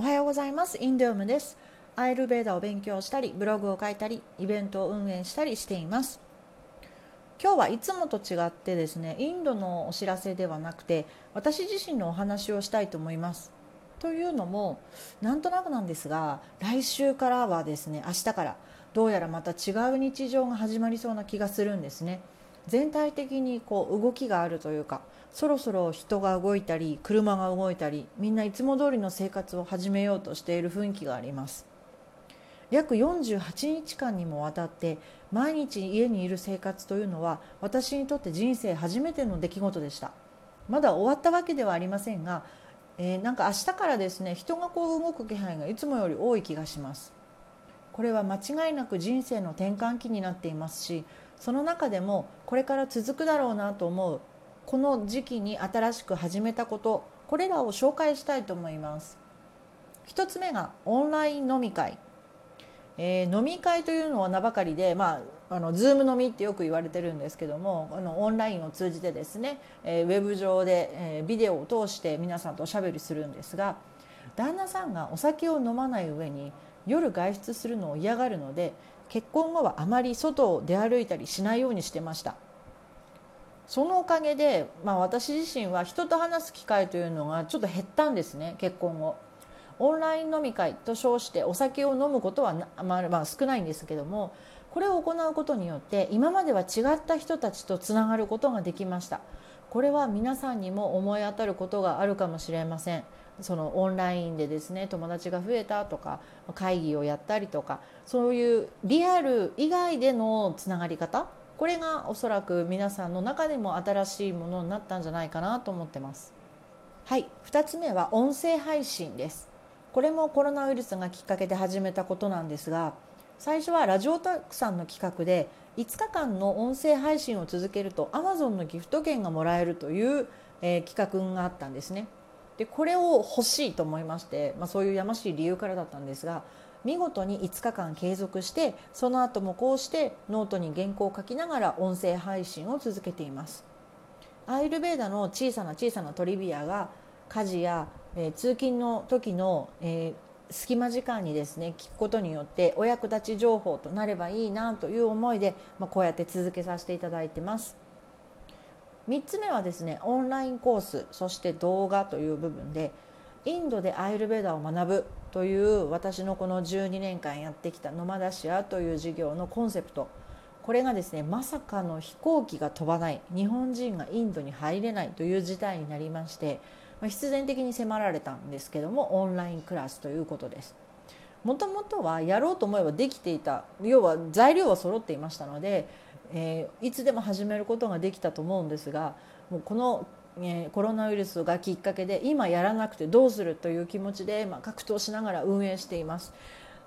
おはようございます。インドヨムです。アイルベーダを勉強したりブログを書いたりイベントを運営したりしています。今日はいつもと違ってですねインドのお知らせではなくて私自身のお話をしたいと思います。というのもなんとなくなんですが来週からはですね明日からどうやらまた違う日常が始まりそうな気がするんですね。全体的にこう動きがあるというかそろそろ人が動いたり車が動いたりみんないつも通りの生活を始めようとしている雰囲気があります。約48日間にもわたって毎日家にいる生活というのは私にとって人生初めての出来事でした。まだ終わったわけではありませんが、えー、なんか明日からですね人がこう動く気配がいつもより多い気がします。これは間違いなく人生の転換期になっていますしその中でもこれから続くだろうなと思うこの時期に新しく始めたことこれらを紹介したいと思います。1つ目がオンライン飲み会、えー、飲み会というのは名ばかりで、まあ、あのズーム飲みってよく言われてるんですけどもあのオンラインを通じてですね、えー、ウェブ上で、えー、ビデオを通して皆さんとおしゃべりするんですが旦那さんがお酒を飲まない上に夜外出するのを嫌がるので結婚後はあまり外を出歩いたりしないようにしてました。そのおかげで、まあ、私自身は人と話す機会というのがちょっと減ったんですね結婚後オンライン飲み会と称してお酒を飲むことはまあ、まあ、少ないんですけどもこれを行うことによって今までは違った人たちとつながることができました。これは皆さんにも思い当たることがあるかもしれません。そのオンラインでですね友達が増えたとか会議をやったりとかそういうリアル以外でのつながり方これがおそらく皆さんの中でも新しいものになったんじゃないかなと思ってます。はい。2つ目は音声配信です。これもコロナウイルスがきっかけで始めたことなんですが最初はラジオタクさんの企画で5日間の音声配信を続けると Amazon のギフト券がもらえるという、えー、企画があったんですね。でこれを欲しいと思いまして、まあ、そういうやましい理由からだったんですが見事に5日間継続してその後もこうしてノートに原稿を書きながら音声配信を続けています。アーユルヴェーダの小さな小さなトリビアが家事や、えー、通勤の時の、えー、隙間時間にですね聞くことによってお役立ち情報となればいいなという思いで、まあ、こうやって続けさせていただいてます。3つ目はですねオンラインコースそして動画という部分でインドでアイルベーダを学ぶという私のこの12年間やってきたノマダシアという事業のコンセプト。これがですねまさかの飛行機が飛ばない。日本人がインドに入れないという事態になりまして必然的に迫られたんですけどもオンラインクラスということです。もともとはやろうと思えばできていた。要は材料は揃っていましたのでえー、いつでも始めることができたと思うんですがもうこの、え、コロナウイルスがきっかけで今やらなくてどうするという気持ちで、まあ、格闘しながら運営しています。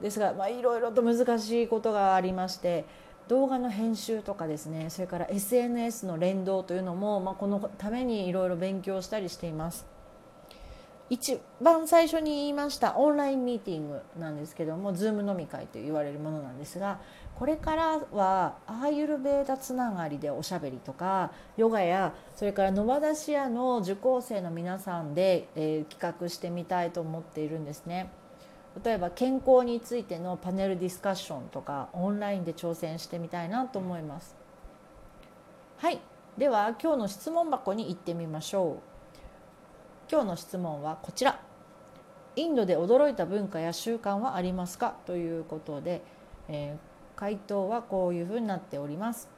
ですが、まあ、いろいろと難しいことがありまして動画の編集とかですねそれから SNS の連動というのも、まあ、このためにいろいろ勉強したりしています。一番最初に言いましたオンラインミーティングなんですけども Zoom 飲み会と言われるものなんですがこれからはアーユルベーダつながりでおしゃべりとかヨガやそれからノバダシアの受講生の皆さんで、えー、企画してみたいと思っているんですね。例えば健康についてのパネルディスカッションとかオンラインで挑戦してみたいなと思います。はい。では今日の質問箱に行ってみましょう。今日の質問はこちら。インドで驚いた文化や習慣はありますかということで、えー回答はこういうふうになっております。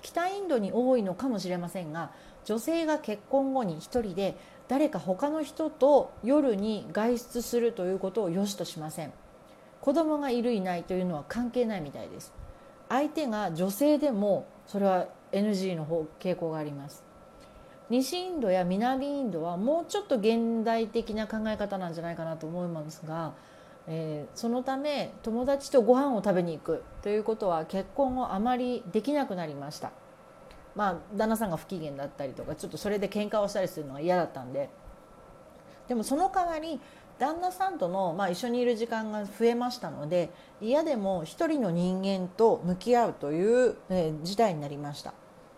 北インドに多いのかもしれませんが女性が結婚後に1人で誰か他の人と夜に外出するということを良しとしません。子供がいるいないというのは関係ないみたいです。相手が女性でもそれは NG の方傾向があります。西インドや南インドはもうちょっと現代的な考え方なんじゃないかなと思いますがえー、そのため友達とご飯を食べに行くということは結婚後あまりできなくなりました。まあ旦那さんが不機嫌だったりとかちょっとそれで喧嘩をしたりするのが嫌だったんで。でもその代わり旦那さんとの、まあ、一緒にいる時間が増えましたので嫌でも一人の人間と向き合うという、えー、事態になりました。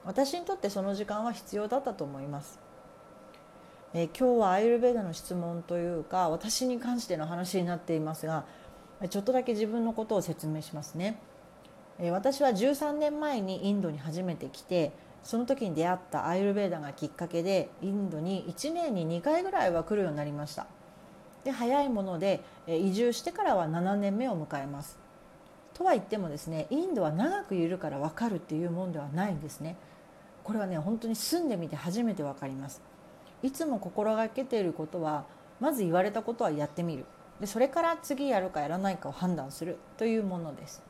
私にとってその時間は必要だったと思います。え今日はアイルベーダの質問というか私に関しての話になっていますがちょっとだけ自分のことを説明しますね、え私は13年前にインドに初めて来てその時に出会ったアイルベーダがきっかけでインドに1年に2回ぐらいは来るようになりました。で早いもので移住してからは7年目を迎えます。とは言ってもですねインドは長くいるから分かるっていうもんではないんですね。これはね本当に住んでみて初めて分かります。いつも心がけていることはまず言われたことはやってみる。でそれから次やるかやらないかを判断する。というものです。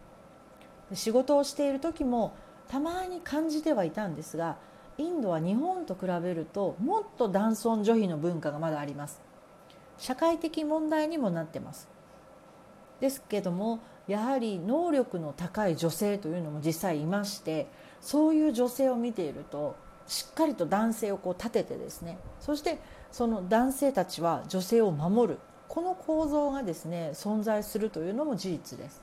で仕事をしている時もたまに感じてはいたんですがインドは日本と比べるともっと男尊女卑の文化がまだあります。社会的問題にもなってます。ですけどもやはり能力の高い女性というのも実際いましてそういう女性を見ているとしっかりと男性をこう立ててですねそしてその男性たちは女性を守るこの構造がですね存在するというのも事実です。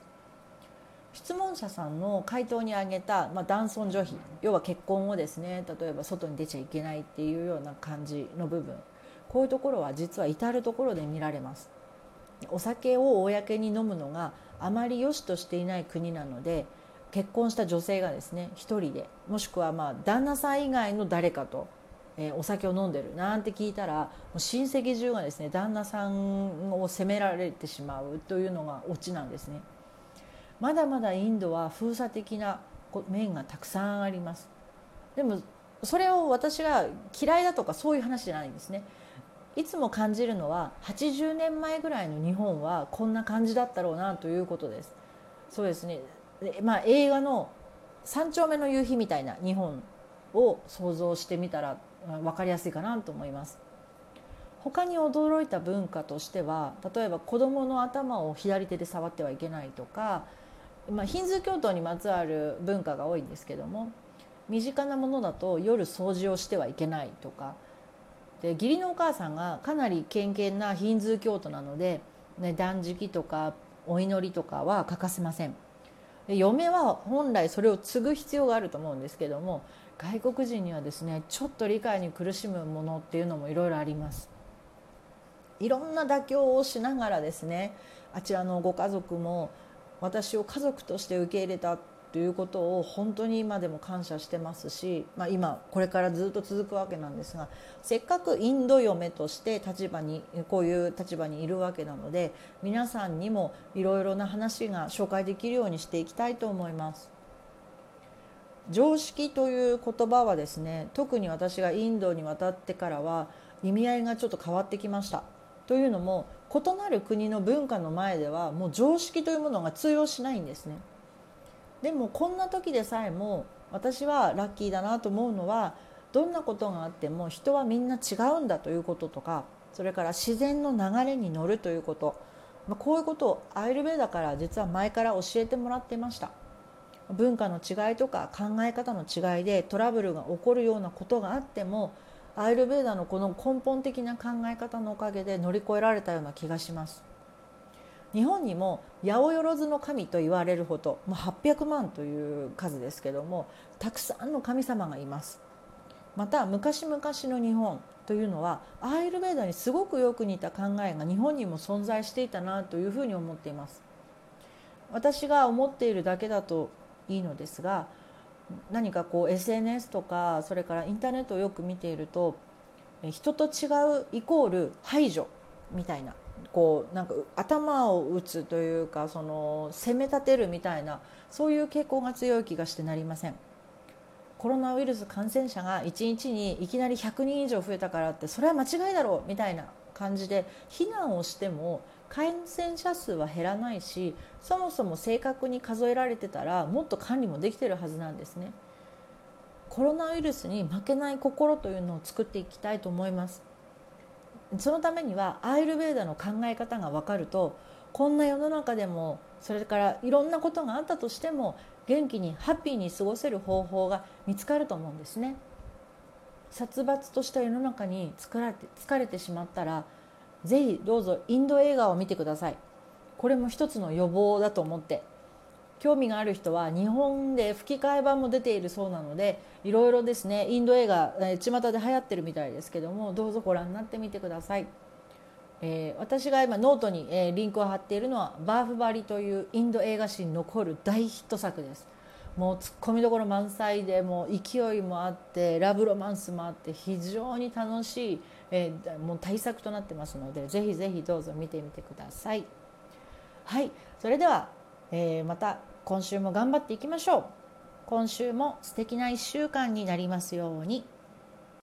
質問者さんの回答に挙げた、まあ、男尊女卑要は結婚をですね例えば外に出ちゃいけないっていうような感じの部分こういうところは実は至る所で見られます。お酒を公に飲むのがあまり良しとしていない国なので結婚した女性がですね一人でもしくはまあ旦那さん以外の誰かと、えー、お酒を飲んでるなんて聞いたらもう親戚中がですね旦那さんを責められてしまうというのがオチなんですね。まだまだインドは封鎖的な面がたくさんありますでもそれを私が嫌いだとかそういう話じゃないんですねいつも感じるのは80年前ぐらいの日本はこんな感じだったろうなということです。そうですね。まあ映画の三丁目の夕日みたいな日本を想像してみたら分かりやすいかなと思います。他に驚いた文化としては例えば子どもの頭を左手で触ってはいけないとかまあ、ヒンズー教徒にまつわる文化が多いんですけども身近なものだと夜掃除をしてはいけないとかで義理のお母さんがかなり虔虔なヒンズー教徒なので、ね、断食とかお祈りとかは欠かせません。で嫁は本来それを継ぐ必要があると思うんですけども外国人にはですねちょっと理解に苦しむものっていうのもいろいろあります。いろんな妥協をしながらですねあちらのご家族も私を家族として受け入れたということを本当に今でも感謝してますし、まあ、今これからずっと続くわけなんですがせっかくインド嫁として立場にこういう立場にいるわけなので皆さんにもいろいろな話が紹介できるようにしていきたいと思います。常識という言葉はですね特に私がインドに渡ってからは意味合いがちょっと変わってきましたというのも異なる国の文化の前ではもう常識というものが通用しないんですねでもこんな時でさえも私はラッキーだなと思うのはどんなことがあっても人はみんな違うんだということとかそれから自然の流れに乗るということ。こういうことをアイルベーダから実は前から教えてもらってました。文化の違いとか考え方の違いでトラブルが起こるようなことがあってもアイルベーダのこの根本的な考え方のおかげで乗り越えられたような気がします。日本にも八百万の神と言われるほどもう800万という数ですけどもたくさんの神様がいます。また昔々の日本というのはアイルベーダにすごくよく似た考えが日本にも存在していたなというふうに思っています。私が思っているだけだといいのですが何かこう SNS とかそれからインターネットをよく見ていると人と違うイコール排除みたいなこうなんか頭を打つというかその攻め立てるみたいなそういう傾向が強い気がしてなりません。コロナウイルス感染者が1日にいきなり100人以上増えたからってそれは間違いだろうみたいな感じで非難をしても感染者数は減らないしそもそも正確に数えられてたらもっと管理もできてるはずなんですね。コロナウイルスに負けない心というのを作っていきたいと思います。そのためにはアイルベーダの考え方が分かるとこんな世の中でもそれからいろんなことがあったとしても元気にハッピーに過ごせる方法が見つかると思うんですね。殺伐とした世の中に疲れて疲れてしまったらぜひどうぞインド映画を見てください。これも一つの予防だと思って。興味がある人は日本で吹き替え版も出ているそうなのでいろいろですねインド映画、巷で流行ってるみたいですけどもどうぞご覧になってみてください、えー、私が今ノートに、えー、リンクを貼っているのは「バーフバリ」というインド映画史に残る大ヒット作です。もうツッコミどころ満載でもう勢いもあってラブロマンスもあって非常に楽しい、えー、もう大作となってますのでぜひぜひどうぞ見てみてください。はいそれでは、えー、また今週も頑張っていきましょう今週も素敵な1週間になりますように。